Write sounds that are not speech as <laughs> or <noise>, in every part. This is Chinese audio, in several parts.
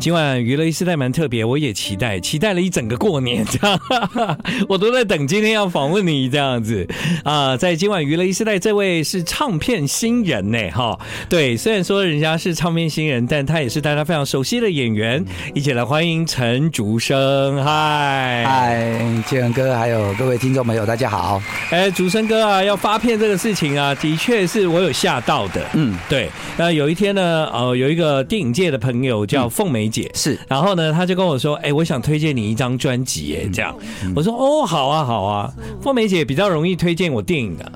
今晚娱乐一时代蛮特别，我也期待，期待了一整个过年，这样，我都在等今天要访问你这样子啊。在今晚娱乐一时代，这位是唱片新人呢，哈，对，虽然说人家是唱片新人，但他也是大家非常熟悉的演员，一起来欢迎陈竹生，嗨嗨，建恒哥，还有各位听众朋友，大家好。哎，竹生哥啊，要发片这个事情啊，的确是我有吓到的，嗯，对。那有一天呢，呃，有一个电影界的朋友叫凤梅。姐是，然后呢，他就跟我说：“哎、欸，我想推荐你一张专辑，哎，这样。”我说：“哦，好啊，好啊。”凤梅姐比较容易推荐我电影的。啊，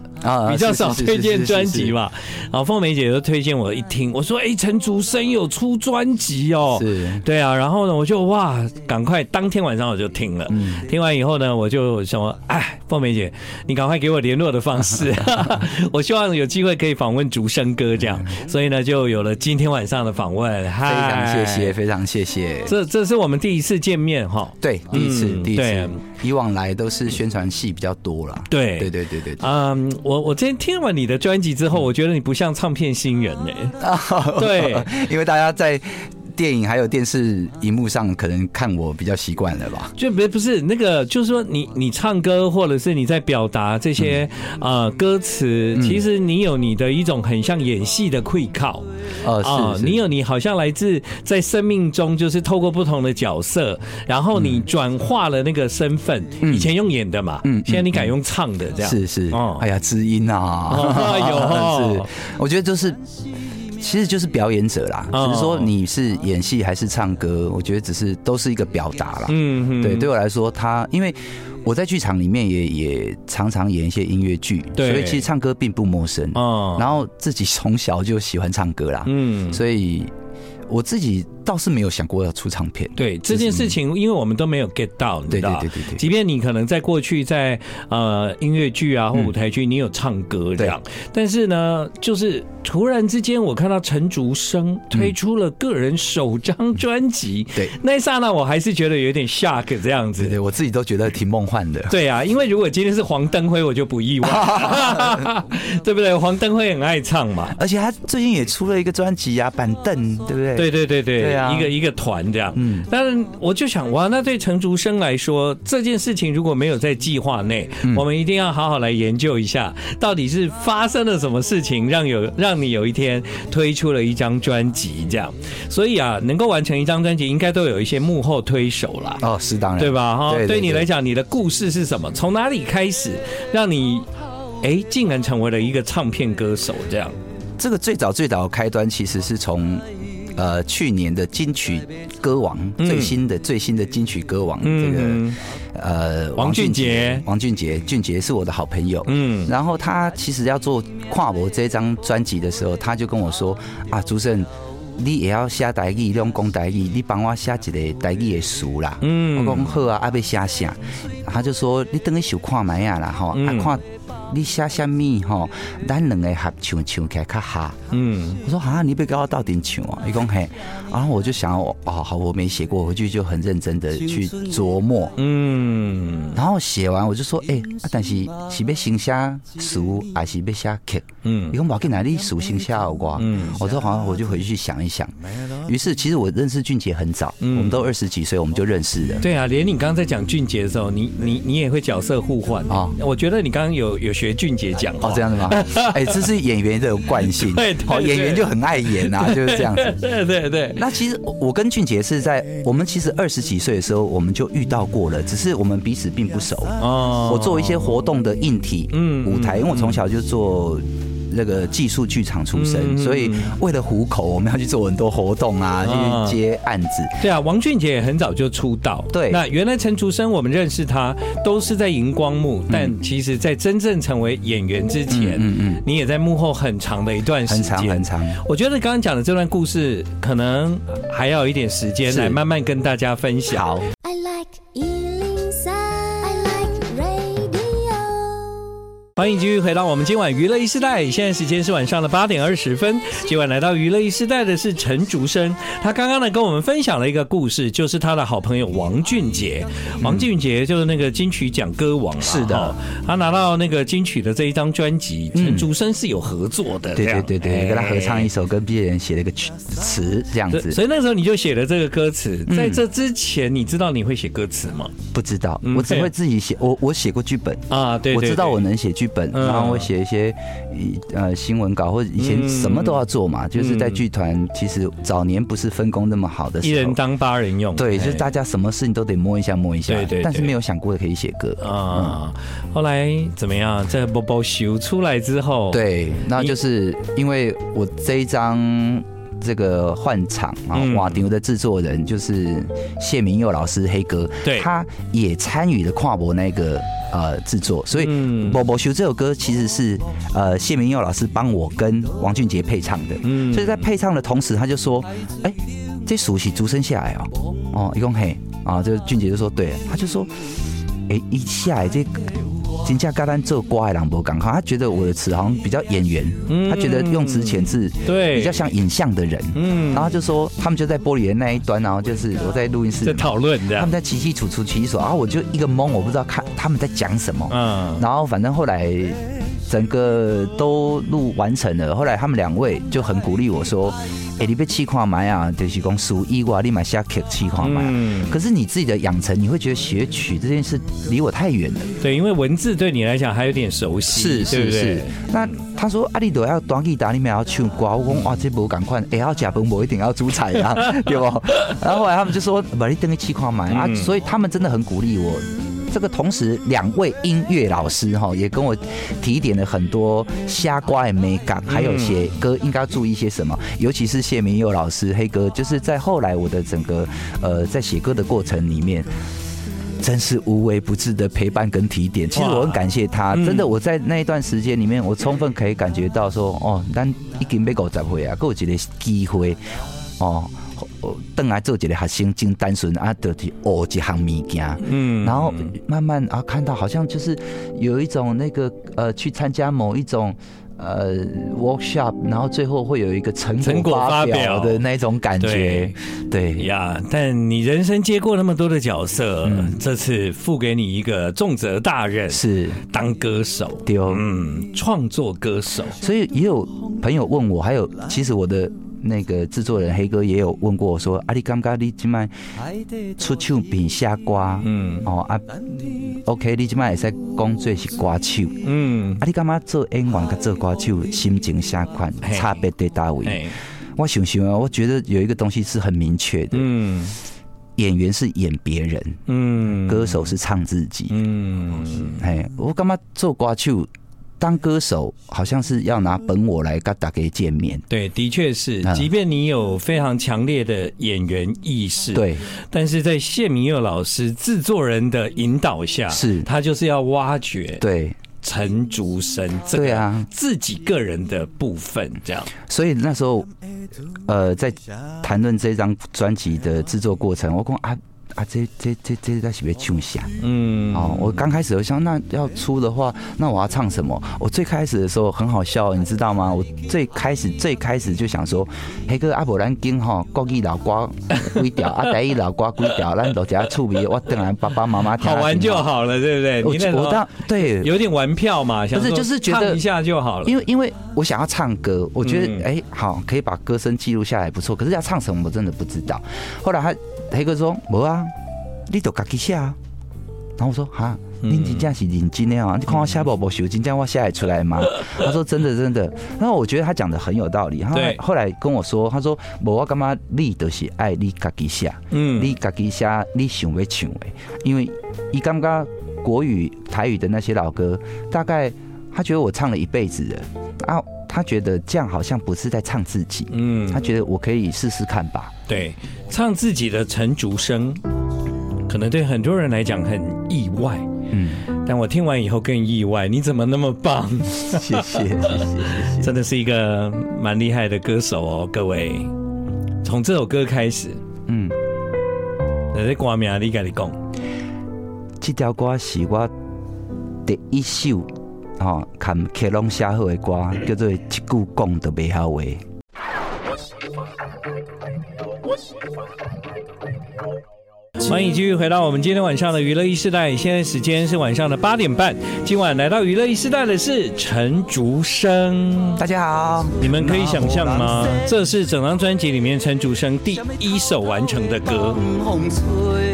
比较少推荐专辑嘛。然后凤梅姐都推荐我一听，我说：“哎，陈竹生有出专辑哦。”是，对啊。然后呢，我就哇，赶快当天晚上我就听了。听完以后呢，我就想说：“哎，凤梅姐，你赶快给我联络的方式，<laughs> 我希望有机会可以访问竹生哥这样。”所以呢，就有了今天晚上的访问。非常谢谢，非常谢谢。这这是我们第一次见面哈。对，第一次，第一次。以往来都是宣传戏比较多了。对，对，对，对，对。嗯，我我今天听完你的专辑之后，我觉得你不像唱片新人呢、欸。<laughs> 对，<laughs> 因为大家在。电影还有电视荧幕上，可能看我比较习惯了吧？就不不是那个，就是说你你唱歌，或者是你在表达这些呃歌词，其实你有你的一种很像演戏的愧靠。哦，是，你有你好像来自在生命中，就是透过不同的角色，然后你转化了那个身份。以前用演的嘛，嗯，现在你改用唱的这样。是是，哦，哎呀，知音啊，<laughs> 有 <laughs> 是，我觉得就是。其实就是表演者啦，只是说你是演戏还是唱歌，我觉得只是都是一个表达啦。嗯，对，对我来说，他因为我在剧场里面也也常常演一些音乐剧，所以其实唱歌并不陌生。哦，然后自己从小就喜欢唱歌啦，嗯，所以我自己。倒是没有想过要出唱片。对这件事情，因为我们都没有 get 到，对对对对对。即便你可能在过去在呃音乐剧啊或舞台剧，你有唱歌这样，但是呢，就是突然之间我看到陈竹生推出了个人首张专辑，对，那一刹那我还是觉得有点 shock 这样子。对，我自己都觉得挺梦幻的。对啊，<laughs> 因为如果今天是黄登辉，我就不意外，<laughs> <laughs> 对不对？黄登辉很爱唱嘛，而且他最近也出了一个专辑啊，板凳，对不对？对对对对。一个一个团这样，嗯，但是我就想，哇，那对陈竹生来说，这件事情如果没有在计划内，我们一定要好好来研究一下，到底是发生了什么事情，让有让你有一天推出了一张专辑这样。所以啊，能够完成一张专辑，应该都有一些幕后推手啦。哦，是当然，对吧？哈，对你来讲，你的故事是什么？从哪里开始，让你哎，竟然成为了一个唱片歌手？这样，这个最早最早的开端其实是从。呃，去年的金曲歌王，最新的最新的金曲歌王，这个呃，王俊杰，王俊杰，俊杰是我的好朋友。嗯，然后他其实要做跨博这张专辑的时候，他就跟我说啊，竹升，你也要写台语，用讲台语，你帮我写一个台语的书啦。嗯，我讲好啊，阿要写啥？他就说你等于想看麦啊啦，哈，看。你写什么吼？咱两个合唱唱起来较哈。嗯，我说啊，你别跟我到底唱啊？一讲嘿，然后我就想，哦，好，我没写过，回去就很认真的去琢磨。嗯，然后写完我就说，哎，但是是要先写书还是要写曲？嗯，你讲我给哪里书先写我？嗯，我说好，我就回去想一想。于是，其实我认识俊杰很早，我们都二十几岁，我们就认识了。对啊，连你刚刚在讲俊杰的时候，你你你也会角色互换啊？我觉得你刚刚有有。学俊杰讲哦，这样子吗？<laughs> 哎，这是演员的惯性。<laughs> 对，好，演员就很爱演啊，就是这样子。对对对。那其实我跟俊杰是在我们其实二十几岁的时候，我们就遇到过了，只是我们彼此并不熟。哦。我做一些活动的硬体嗯舞台，因为我从小就做。那个技术剧场出身，所以为了糊口，我们要去做很多活动啊，去接案子。对啊，王俊杰也很早就出道。对，那原来陈竹生我们认识他都是在荧光幕，但其实在真正成为演员之前，嗯嗯，你也在幕后很长的一段时间，很长很长。我觉得刚刚讲的这段故事，可能还要有一点时间来慢慢跟大家分享。欢迎继续回到我们今晚娱乐一时代，现在时间是晚上的八点二十分。今晚来到娱乐一时代的是陈竹生，他刚刚呢跟我们分享了一个故事，就是他的好朋友王俊杰。王俊杰就是那个金曲奖歌王，是的，他拿到那个金曲的这一张专辑，陈竹生是有合作的，对对对对，跟他合唱一首，跟毕业人写了一个曲词这样子。所以那时候你就写了这个歌词，在这之前你知道你会写歌词吗？不知道，我只会自己写。我我写过剧本啊，对，我知道我能写剧本，然后会写一些呃新闻稿，或者以前什么都要做嘛。就是在剧团，其实早年不是分工那么好的时候，一人当八人用。对，就是大家什么事情都得摸一下摸一下。对对。但是没有想过可以写歌啊。后来怎么样？在波波修出来之后，对，那就是因为我这一张这个换场啊，瓦牛的制作人就是谢明佑老师黑哥，对，他也参与了跨博那个。呃，制作，所以《波波秀》这首歌其实是呃谢明佑老师帮我跟王俊杰配唱的，嗯，所以在配唱的同时，他就说，哎，这熟悉竹生下来哦，哦，一共嘿，啊，这俊杰就说对，他就说，哎，一下来这。金价嘎单做瓜郎博港好，他觉得我的词好像比较演员，他觉得用词遣字对。比较像影像的人，嗯，然后就说他们就在玻璃的那一端，然后就是我在录音室在讨论的，他们在起起楚楚起手，然后我就一个懵，我不知道看他们在讲什么，嗯，然后反正后来整个都录完成了，后来他们两位就很鼓励我说。哎，你被气垮埋啊？就是讲属意哇，立马下 K 气垮埋。可是你自己的养成，你会觉得学曲这件事离我太远了。对，因为文字对你来讲还有点熟悉，是是是。那他说阿里朵要短吉打，你们要唱歌，我讲哇，这不赶快，哎，要假崩我一定要出彩啊，对不？然后后来他们就说，把你等个气垮埋啊，所以他们真的很鼓励我。这个同时，两位音乐老师哈也跟我提点了很多瞎瓜也没感，还有写歌应该要注意一些什么，尤其是谢明佑老师黑哥，就是在后来我的整个呃在写歌的过程里面，真是无微不至的陪伴跟提点。其实我很感谢他，真的我在那一段时间里面，我充分可以感觉到说，哦，但已经被狗砸回啊，给我几个机会哦。邓来做几个学生真单纯啊，得去学几行物件，嗯，然后慢慢啊看到好像就是有一种那个呃去参加某一种呃 workshop，然后最后会有一个成果发表的那种感觉，对。呀。但你人生接过那么多的角色，嗯、这次付给你一个重责大任，是。当歌手，对，嗯，创作歌手。所以也有朋友问我，还有其实我的。那个制作人黑哥也有问过我说：“阿里刚刚你今麦出唱片写歌，嗯，哦啊，OK，你今麦也在工作是歌手，嗯，阿你干嘛做演员跟做歌手心情相款？差别在大位？我想想啊，我觉得有一个东西是很明确的，嗯，演员是演别人，嗯，歌手是唱自己，嗯，哎，我干嘛做歌手？”当歌手好像是要拿本我来跟大家见面，对，的确是。即便你有非常强烈的演员意识，对，但是在谢明佑老师制作人的引导下，是他就是要挖掘对陈竹生对啊自己个人的部分这样。所以那时候，呃，在谈论这张专辑的制作过程，我讲啊。啊，这这这这在是不是唱啥？嗯，哦，我刚开始我想，那要出的话，那我要唱什么？我最开始的时候很好笑，你知道吗？我最开始最开始就想说，那个阿伯兰金哈国语老瓜归掉，阿，台语老瓜归掉，咱都加处理，我等下爸爸妈妈好玩就好了，对不对？我我当对有点玩票嘛，不是就是觉得唱一下就好了，因为因为我想要唱歌，我觉得哎、嗯欸、好可以把歌声记录下来不错，可是要唱什么我真的不知道。后来他。黑哥说：“无啊，你都自己写啊。”然后我说：“哈，你真正是认真的啊？你看我写无无秀，真正我写得出来吗？” <laughs> 他说：“真的，真的。”然后我觉得他讲的很有道理。他后来跟我说：“他说无我干嘛？你都是爱你自己写，嗯，你自己写，你想要唱的。因为一刚刚国语、台语的那些老歌，大概他觉得我唱了一辈子的啊。”他觉得这样好像不是在唱自己，嗯，他觉得我可以试试看吧。对，唱自己的陈竹生，可能对很多人来讲很意外，嗯，但我听完以后更意外。你怎么那么棒？谢谢，谢谢，真的是一个蛮厉害的歌手哦，各位。从这首歌开始，嗯，那这歌名你跟你讲，这条歌是我第一首。吼，看克隆写好的歌，叫做一句讲都袂晓话。欢迎继续回到我们今天晚上的娱乐一时代，现在时间是晚上的八点半。今晚来到娱乐一时代的是陈竹生，大家好。你们可以想象吗？这是整张专辑里面陈竹生第一首完成的歌，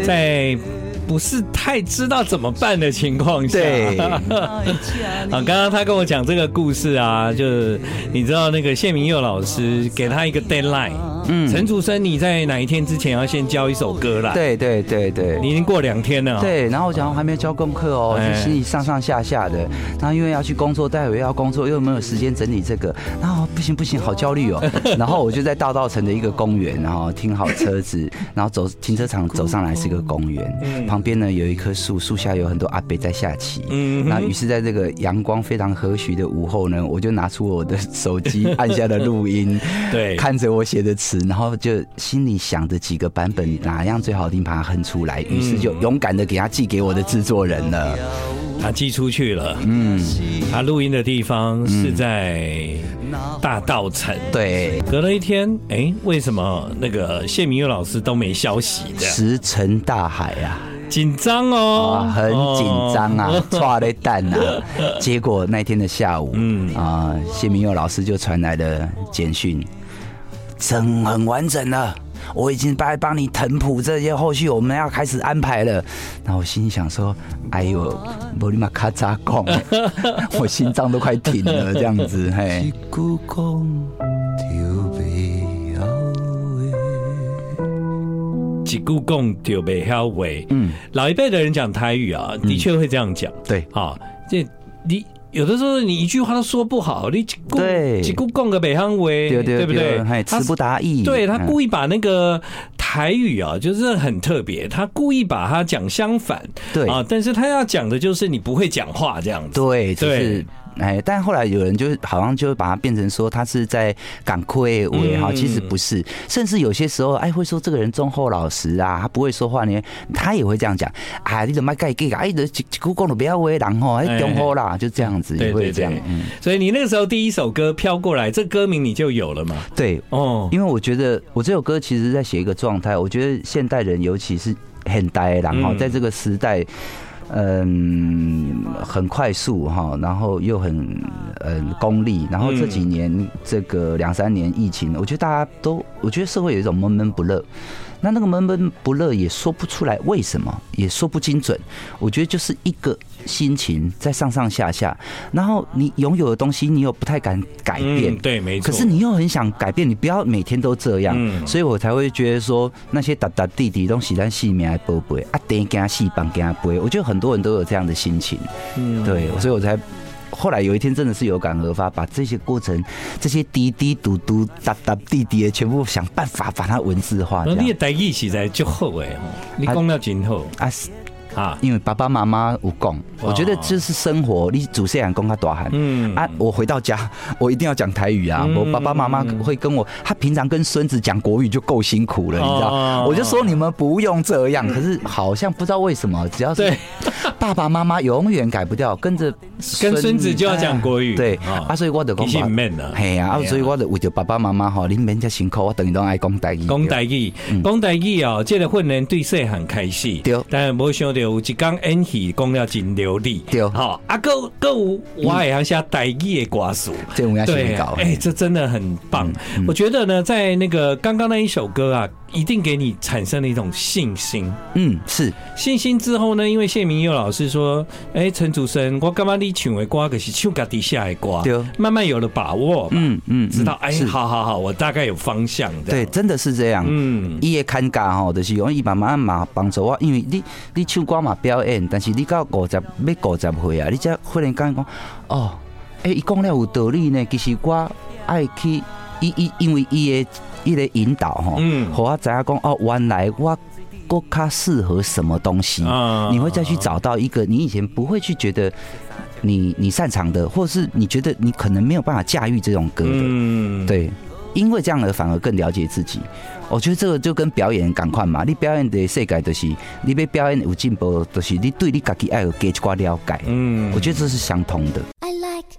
在。不是太知道怎么办的情况下，对。啊，刚刚他跟我讲这个故事啊，就是你知道那个谢明佑老师给他一个 deadline，嗯，陈竹生你在哪一天之前要先交一首歌啦？对对对对，你已经过两天了，对，然后我讲我还没有交功课哦，就心里上上下下的，然后因为要去工作，待会要工作，又没有时间整理这个，然后不行不行，好焦虑哦，<laughs> 然后我就在大道城的一个公园，然后停好车子，<laughs> 然后走停车场走上来是一个公园，嗯。旁边呢有一棵树，树下有很多阿伯在下棋。嗯，那于是在这个阳光非常和煦的午后呢，我就拿出我的手机按下了录音，<laughs> 对，看着我写的词，然后就心里想着几个版本哪样最好听，把它哼出来。于是就勇敢的给他寄给我的制作人了。他寄出去了。嗯，他录音的地方是在大道城。对，隔了一天，哎，为什么那个谢明佑老师都没消息？石沉大海啊！紧张哦，很紧张啊，抓了蛋啊。<laughs> 结果那天的下午，嗯啊，谢明佑老师就传来了简讯，整很完整了，我已经帮帮你腾谱这些后续，我们要开始安排了。然后我心里想说，哎呦，莫里玛卡扎贡，<laughs> 我心脏都快停了，这样子嘿。几故共丢北晓为，嗯，老一辈的人讲台语啊，的确会这样讲。对，好，这你有的时候你一句话都说不好，你几乎几顾共个北方为，对不对？词不达意。对，他故意把那个台语啊，就是很特别，他故意把它讲相反。对啊，但是他要讲的就是你不会讲话这样子。对，对。哎，但后来有人就好像就把它变成说他是在港亏位哈，其实不是，甚至有些时候哎会说这个人忠厚老实啊，他不会说话呢，他也会这样讲，哎，你怎么盖盖哎，的几几股讲的不要为然后哎忠厚啦，就这样子也会这样。嗯，所以你那个时候第一首歌飘过来，这歌名你就有了嘛？对哦，因为我觉得我这首歌其实在写一个状态，我觉得现代人尤其是很呆，然后在这个时代。嗯，很快速哈，然后又很嗯功利，然后这几年这个两三年疫情，我觉得大家都，我觉得社会有一种闷闷不乐。那那个闷闷不乐也说不出来为什么，也说不精准。我觉得就是一个心情在上上下下，然后你拥有的东西你又不太敢改变，嗯、对，没错。可是你又很想改变，你不要每天都这样，嗯、所以我才会觉得说那些哒哒弟弟都喜欢细面来宝贝啊，等给他细帮给他背。我觉得很多人都有这样的心情，嗯，对，所以我才。后来有一天真的是有感而发，把这些过程、这些滴滴嘟嘟、哒哒滴滴的全部想办法把它文字化。你也在一起在就好哎，你讲了真好啊。啊，因为爸爸妈妈有讲，我觉得这是生活。你主持人讲他大汉，嗯啊，我回到家，我一定要讲台语啊。我爸爸妈妈会跟我，他平常跟孙子讲国语就够辛苦了，你知道？我就说你们不用这样，可是好像不知道为什么，只要是 <laughs> 爸爸妈妈永远改不掉，跟着跟孙子就要讲国语。对啊，所以我的讲法，嘿呀啊，所以我的为着爸爸妈妈哈，你们家辛苦，我等于都爱讲台语。讲台语，讲台语哦，这个训练对细汉开始，对，但没想到。有一讲演戏讲了真流利，对，好啊，够够，我还要写台语的歌词，对，哎，这真的很棒。我觉得呢，在那个刚刚那一首歌啊。一定给你产生了一种信心，嗯，是。信心之后呢，因为谢明佑老师说，哎、欸，陈竹生，我干嘛你唱的歌可是唱家底下的歌，对，慢慢有了把握，嗯嗯，知道，哎、欸，好好好，我大概有方向的，对，真的是这样，嗯，伊也看家吼，就是用伊慢慢嘛帮助我，因为你你唱歌嘛表演，但是你到五十要五十岁啊，你才忽然间讲，哦，哎、欸，伊讲了有道理呢，其实我爱去，伊伊因为伊的。一个引导哈，我知影讲哦，原来我更加适合什么东西，你会再去找到一个你以前不会去觉得你你擅长的，或者是你觉得你可能没有办法驾驭这种歌的，嗯，对。因为这样而反而更了解自己。我觉得这个就跟表演赶快嘛，你表演的世界就是你被表演有进步，就是你对你自己爱有更加了解。嗯，我觉得这是相同的。I like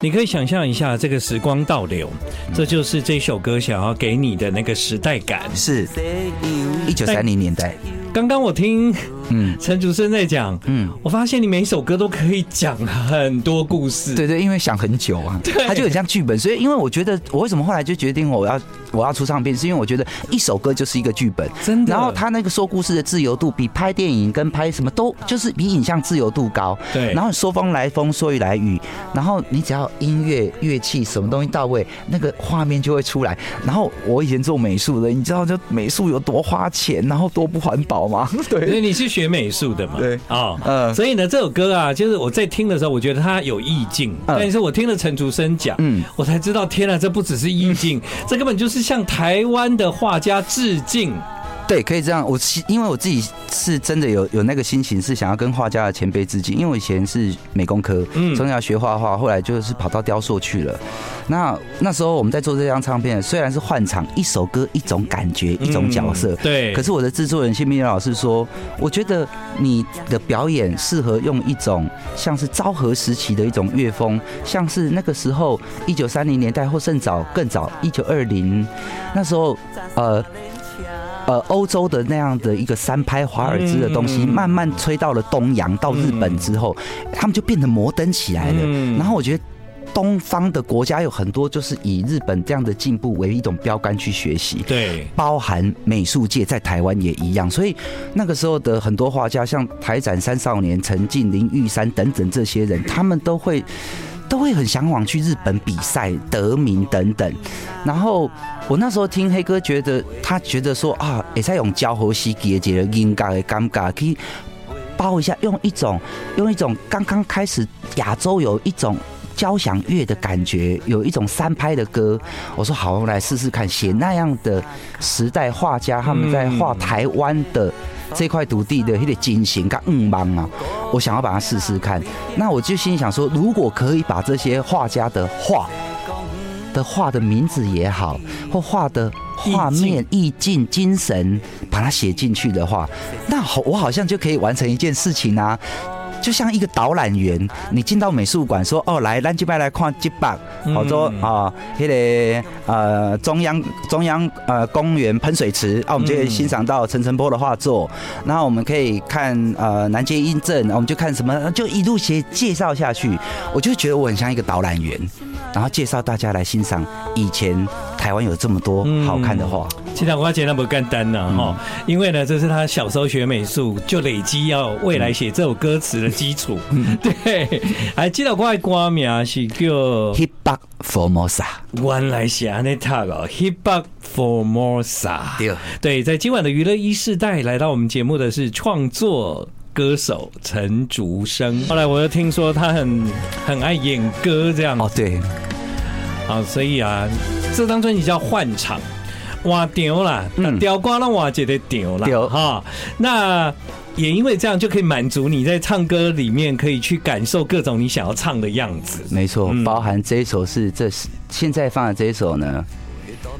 你可以想象一下这个时光倒流，这就是这首歌想要给你的那个时代感。是，一九三零年代。刚刚我听。嗯，陈竹升在讲，嗯，我发现你每一首歌都可以讲很多故事，对对，因为想很久啊，<laughs> 对，它就很像剧本，所以因为我觉得，我为什么后来就决定我要我要出唱片，是因为我觉得一首歌就是一个剧本，真的，然后他那个说故事的自由度比拍电影跟拍什么都就是比影像自由度高，对，然后说风来风，说雨来雨，然后你只要音乐乐器什么东西到位，那个画面就会出来。然后我以前做美术的，你知道就美术有多花钱，然后多不环保吗？<laughs> 对，所以你是。学美术的嘛，对。啊，嗯，所以呢，这首歌啊，就是我在听的时候，我觉得它有意境，但是我听了陈竹生讲，嗯，我才知道，天啊，这不只是意境，这根本就是向台湾的画家致敬。对，可以这样。我因为我自己是真的有有那个心情，是想要跟画家的前辈致敬。因为我以前是美工科，嗯，从小学画画，后来就是跑到雕塑去了。那那时候我们在做这张唱片，虽然是换场，一首歌一种感觉，一种角色，对。可是我的制作人谢明老师说，我觉得你的表演适合用一种像是昭和时期的一种乐风，像是那个时候一九三零年代或甚早更早一九二零那时候，呃。呃，欧洲的那样的一个三拍华尔兹的东西，慢慢吹到了东洋，到日本之后，他们就变得摩登起来了。然后我觉得东方的国家有很多，就是以日本这样的进步为一种标杆去学习。对，包含美术界在台湾也一样。所以那个时候的很多画家，像台展三少年、陈进、林玉山等等这些人，他们都会。都会很向往去日本比赛得名等等，然后我那时候听黑哥觉得他觉得说啊，也在用交合西给解了音尬的尴尬，可以包一下，用一种用一种刚刚开始亚洲有一种交响乐的感觉，有一种三拍的歌。我说好，我来试试看，写那样的时代画家他们在画台湾的。这块土地的那个精神跟五芒啊，我想要把它试试看。那我就心里想说，如果可以把这些画家的画的画的名字也好，或画的画面意境精神，把它写进去的话，那好，我好像就可以完成一件事情啊。就像一个导览员，你进到美术馆说：“哦，来，咱这边来看这把，好多啊，那个呃中央中央呃公园喷水池啊，我们就可以欣赏到陈澄波的画作。然后我们可以看呃南街印证，我们就看什么，就一路写介绍下去。我就觉得我很像一个导览员，然后介绍大家来欣赏以前台湾有这么多好看的画。”其实我觉得那不简单呢，哈，因为呢，这是他小时候学美术就累积要未来写这首歌词的基础。<laughs> 对，还记得我的歌名是叫 Hip Hop Formosa，原来是安尼读哦，Hip Hop Formosa。对，对，在今晚的娱乐一世代来到我们节目的是创作歌手陈竹生。后来我又听说他很很爱演歌，这样哦，对，好，所以啊，这张专辑叫换场。哇丢了，那雕光了，我觉得丢了哈。那也因为这样，就可以满足你在唱歌里面可以去感受各种你想要唱的样子。没错，包含这一首是这是现在放的这一首呢。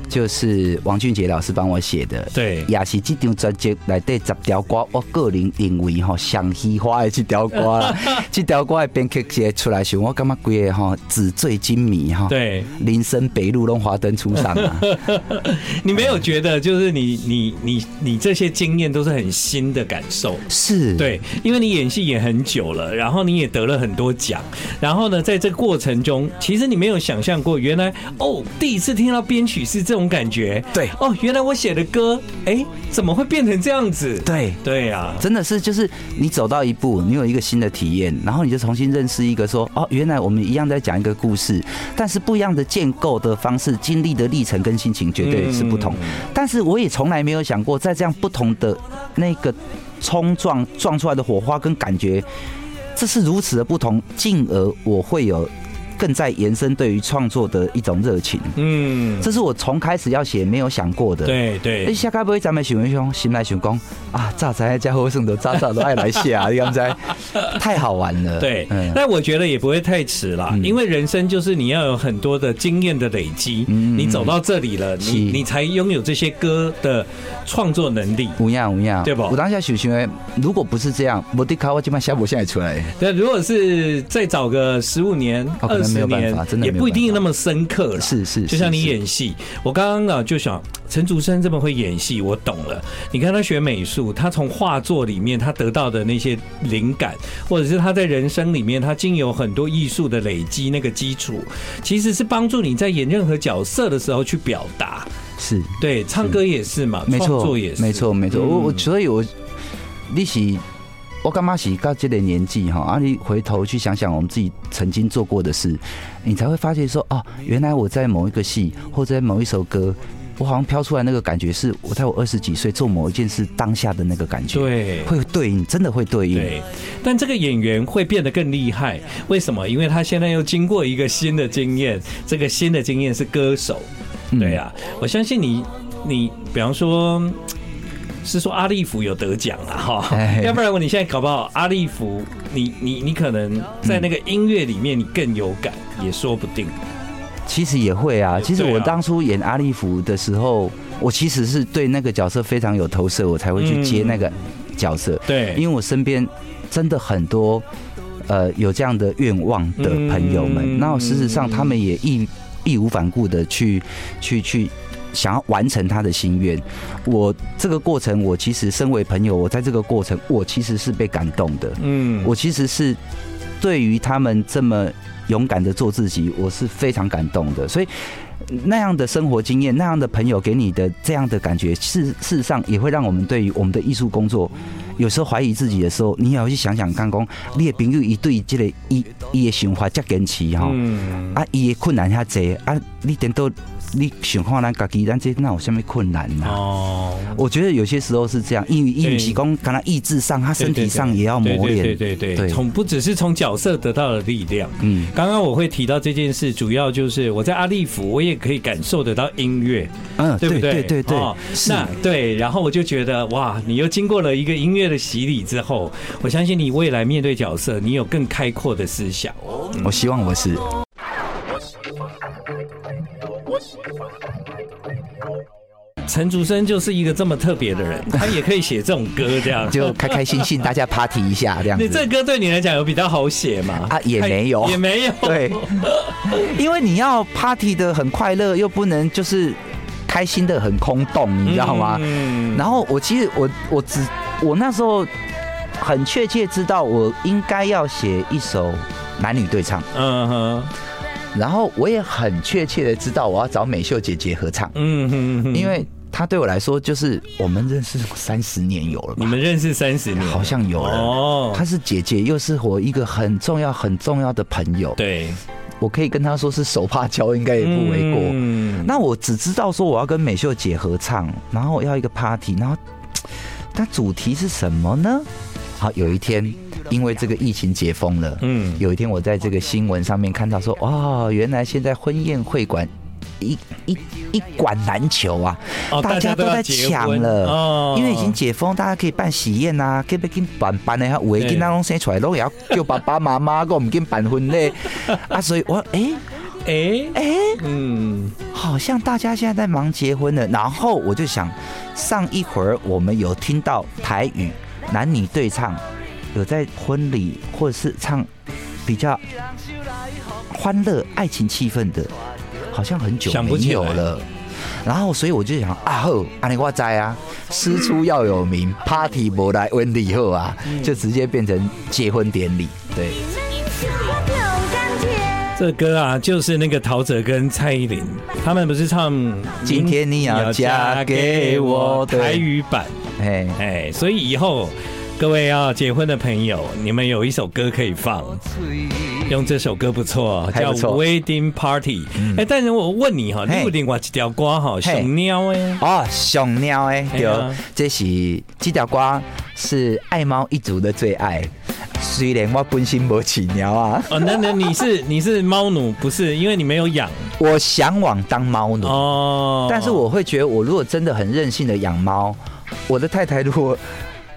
就是王俊杰老师帮我写的，对，也是这张专辑来对十条歌，我个人认为哈，上喜欢的这条歌啦，<laughs> 这条歌的编曲写出来时，我感觉规个哈纸醉金迷哈，对，林森北路弄华灯初上啊。<laughs> 你没有觉得就是你你你你这些经验都是很新的感受？是。对，因为你演戏演很久了，然后你也得了很多奖，然后呢，在这过程中，其实你没有想象过，原来哦，第一次听到编曲是这。种感觉，对哦，原来我写的歌，哎，怎么会变成这样子？对对呀，真的是，就是你走到一步，你有一个新的体验，然后你就重新认识一个说，哦，原来我们一样在讲一个故事，但是不一样的建构的方式，经历的历程跟心情绝对是不同。但是我也从来没有想过，在这样不同的那个冲撞撞出来的火花跟感觉，这是如此的不同，进而我会有。更在延伸对于创作的一种热情。嗯，这是我从开始要写没有想过的。对对，下该不会咱们想一想，心来想讲啊，炸在家伙什么炸炸都爱来写啊，这样子太好玩了。对，但我觉得也不会太迟了，因为人生就是你要有很多的经验的累积，你走到这里了，你你才拥有这些歌的创作能力。无恙无恙，对吧？我当下想想，如果不是这样，我的卡我基本上下不下来出来。对，如果是再找个十五年、二十年，也不一定那么深刻了。是是，就像你演戏，我刚刚啊就想，陈竹生这么会演戏，我懂了。你看他学美术，他从画作里面他得到的那些灵感，或者是他在人生里面他经有很多艺术的累积，那个基础其实是帮助你在演任何角色的时候去表达。是对，唱歌也是嘛，创作也是，没错没错。我我所以，我你是。我干嘛是到这个年纪哈？啊，你回头去想想我们自己曾经做过的事，你才会发现说，哦，原来我在某一个戏或者在某一首歌，我好像飘出来那个感觉，是我在我二十几岁做某一件事当下的那个感觉。对，会对应，真的会对应。对，但这个演员会变得更厉害，为什么？因为他现在又经过一个新的经验，这个新的经验是歌手。对呀，我相信你，你比方说。是说阿利福有得奖了哈，要不然我你现在搞不好阿利福，你你你可能在那个音乐里面你更有感，也说不定。其实也会啊，其实我当初演阿利福的时候，我其实是对那个角色非常有投射，我才会去接那个角色。对，因为我身边真的很多呃有这样的愿望的朋友们，那事实上他们也义义无反顾的去去去。想要完成他的心愿，我这个过程，我其实身为朋友，我在这个过程，我其实是被感动的。嗯，我其实是对于他们这么勇敢的做自己，我是非常感动的。所以那样的生活经验，那样的朋友给你的这样的感觉，事事实上也会让我们对于我们的艺术工作，有时候怀疑自己的时候，你也要去想想看，讲你的朋友一对这个一一的想法这坚持哈，啊，一的困难遐济啊，你等到。你想看咱家己，咱这那有什么困难呢？哦，我觉得有些时候是这样，因为因为是讲，可能意志上，他身体上也要磨练。对对对对，从不只是从角色得到的力量。嗯，刚刚我会提到这件事，主要就是我在阿利福，我也可以感受得到音乐。嗯，对不对？对对对。哦，那对，然后我就觉得哇，你又经过了一个音乐的洗礼之后，我相信你未来面对角色，你有更开阔的思想。我希望我是。陈竹生就是一个这么特别的人，他也可以写这种歌，这样就开开心心，大家 party 一下这样子。你这歌对你来讲有比较好写吗？啊，也没有，也没有。<laughs> 对，因为你要 party 的很快乐，又不能就是开心的很空洞，你知道吗？嗯。然后我其实我我只我那时候很确切知道我应该要写一首男女对唱。嗯哼。然后我也很确切的知道我要找美秀姐姐合唱，嗯哼哼，因为她对我来说就是我们认识三十年有了，你们认识三十年，好像有了哦。她是姐姐，又是我一个很重要很重要的朋友，对，我可以跟她说是手帕交，应该也不为过。嗯，那我只知道说我要跟美秀姐合唱，然后要一个 party，然后 <tsk> 但主题是什么呢？好，有一天。因为这个疫情解封了，嗯，有一天我在这个新闻上面看到说，哦，原来现在婚宴会馆一一一馆难求啊，大家都在抢了，哦。因为已经解封，大家可以办喜宴呐，可以不给办办的，五个囡仔拢生出来，都要叫爸爸妈妈，我们跟办婚礼。<laughs> 啊，所以我哎哎哎，嗯，好像大家现在在忙结婚了，然后我就想，上一会儿我们有听到台语男女对唱。有在婚礼或者是唱比较欢乐爱情气氛的，好像很久没有了。然后，所以我就想啊，好，阿尼我知啊，师出要有名，Party 不来婚礼以后啊，就直接变成结婚典礼。对，这歌啊，就是那个陶喆跟蔡依林，他们不是唱今天你要嫁给我台语版？哎哎，所以以后。各位要结婚的朋友，你们有一首歌可以放，用这首歌不错，叫《Wedding Party》。哎，但是我问你哈，你有另外一条歌哈，熊喵哎，哦，熊喵哎，对，这是这条歌是爱猫一族的最爱。虽然我本身没起鸟啊。哦，那那你是 <laughs> 你是猫奴不是？因为你没有养。我向往当猫奴哦，但是我会觉得，我如果真的很任性的养猫，我的太太如果。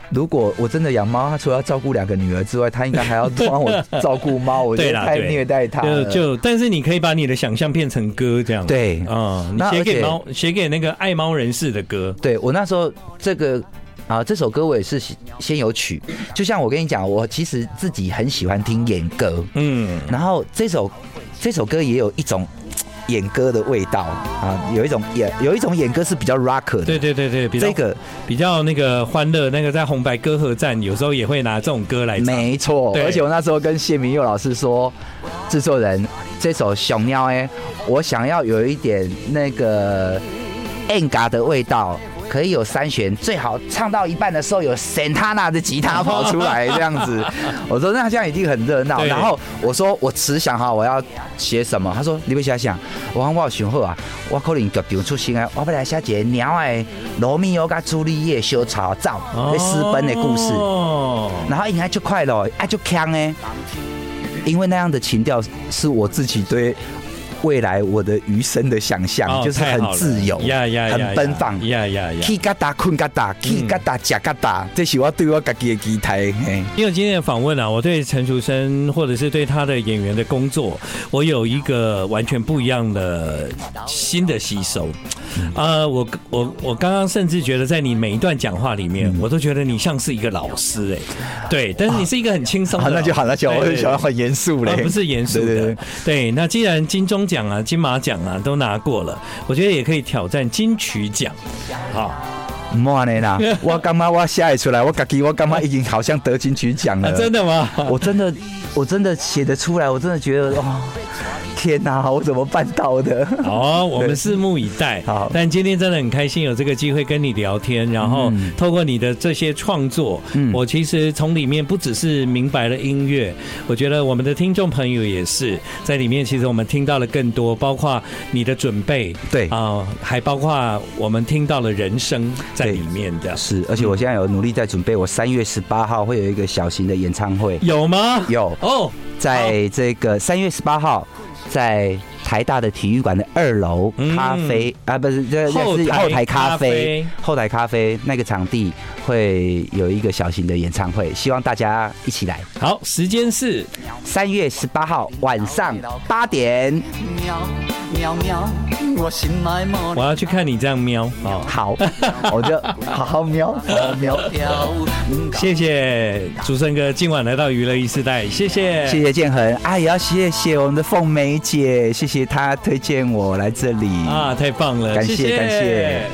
如果我真的养猫，他除了要照顾两个女儿之外，他应该还要帮我照顾猫。我觉得 <laughs> 太虐待他了。就但是你可以把你的想象变成歌这样。对，嗯，你写给猫，写给那个爱猫人士的歌。对，我那时候这个啊，这首歌我也是先有曲。就像我跟你讲，我其实自己很喜欢听演歌，嗯，然后这首这首歌也有一种。演歌的味道啊，有一种演有一种演歌是比较 rock 的，对对对对，这个比较那个欢乐，那个在红白歌合战有时候也会拿这种歌来唱，没错。而且我那时候跟谢明佑老师说，制作人这首《小喵》哎，我想要有一点那个 enga 的味道。可以有三弦，最好唱到一半的时候有 Santana 的吉他跑出来这样子。<laughs> 我说那这样一定很热闹。然后我说我只想哈我要写什么，他说你别瞎想，我讲我有想好啊，我可能就唱出心啊，我要来写一个鸟的罗密欧跟朱丽叶修草照在私奔的故事。然后应该就快乐，哎就强哎，因为那样的情调是我自己对。未来我的余生的想象就是很自由，很奔放，起嘎达困嘎达，起嘎达加嘎达，这是我对我自己的期待。因为今天的访问啊，我对陈楚生或者是对他的演员的工作，我有一个完全不一样的新的吸收。呃，我我我刚刚甚至觉得，在你每一段讲话里面，我都觉得你像是一个老师哎，对，但是你是一个很轻松的，那就好，那就我很喜欢很严肃嘞，不是严肃的，对。那既然金钟奖啊、金马奖啊都拿过了，我觉得也可以挑战金曲奖。好，莫呢啦，<laughs> 我感觉我写出来？我感觉我感觉已经好像得金曲奖了？真的吗？我真的，我真的写得出来，我真的觉得哦。天哪、啊，我怎么办到的？好，我们拭目以待。好，但今天真的很开心有这个机会跟你聊天，然后透过你的这些创作，嗯，我其实从里面不只是明白了音乐，我觉得我们的听众朋友也是在里面，其实我们听到了更多，包括你的准备，对啊，还包括我们听到了人生在里面的。是，而且我现在有努力在准备，我三月十八号会有一个小型的演唱会，有吗？有哦，在这个三月十八号。在台大的体育馆的二楼咖啡、嗯、啊，不是，这这是后台咖啡，后台咖啡那个场地会有一个小型的演唱会，希望大家一起来。好，时间是三月十八号晚上八点。喵喵，我心爱猫。我要去看你这样喵。哦，好，<laughs> 我就好好喵，好好喵。谢谢竹生哥今晚来到娱乐一世代，谢谢，谢谢建恒，啊，也要谢谢我们的凤梅姐，谢谢她推荐我来这里啊，太棒了，感谢感谢。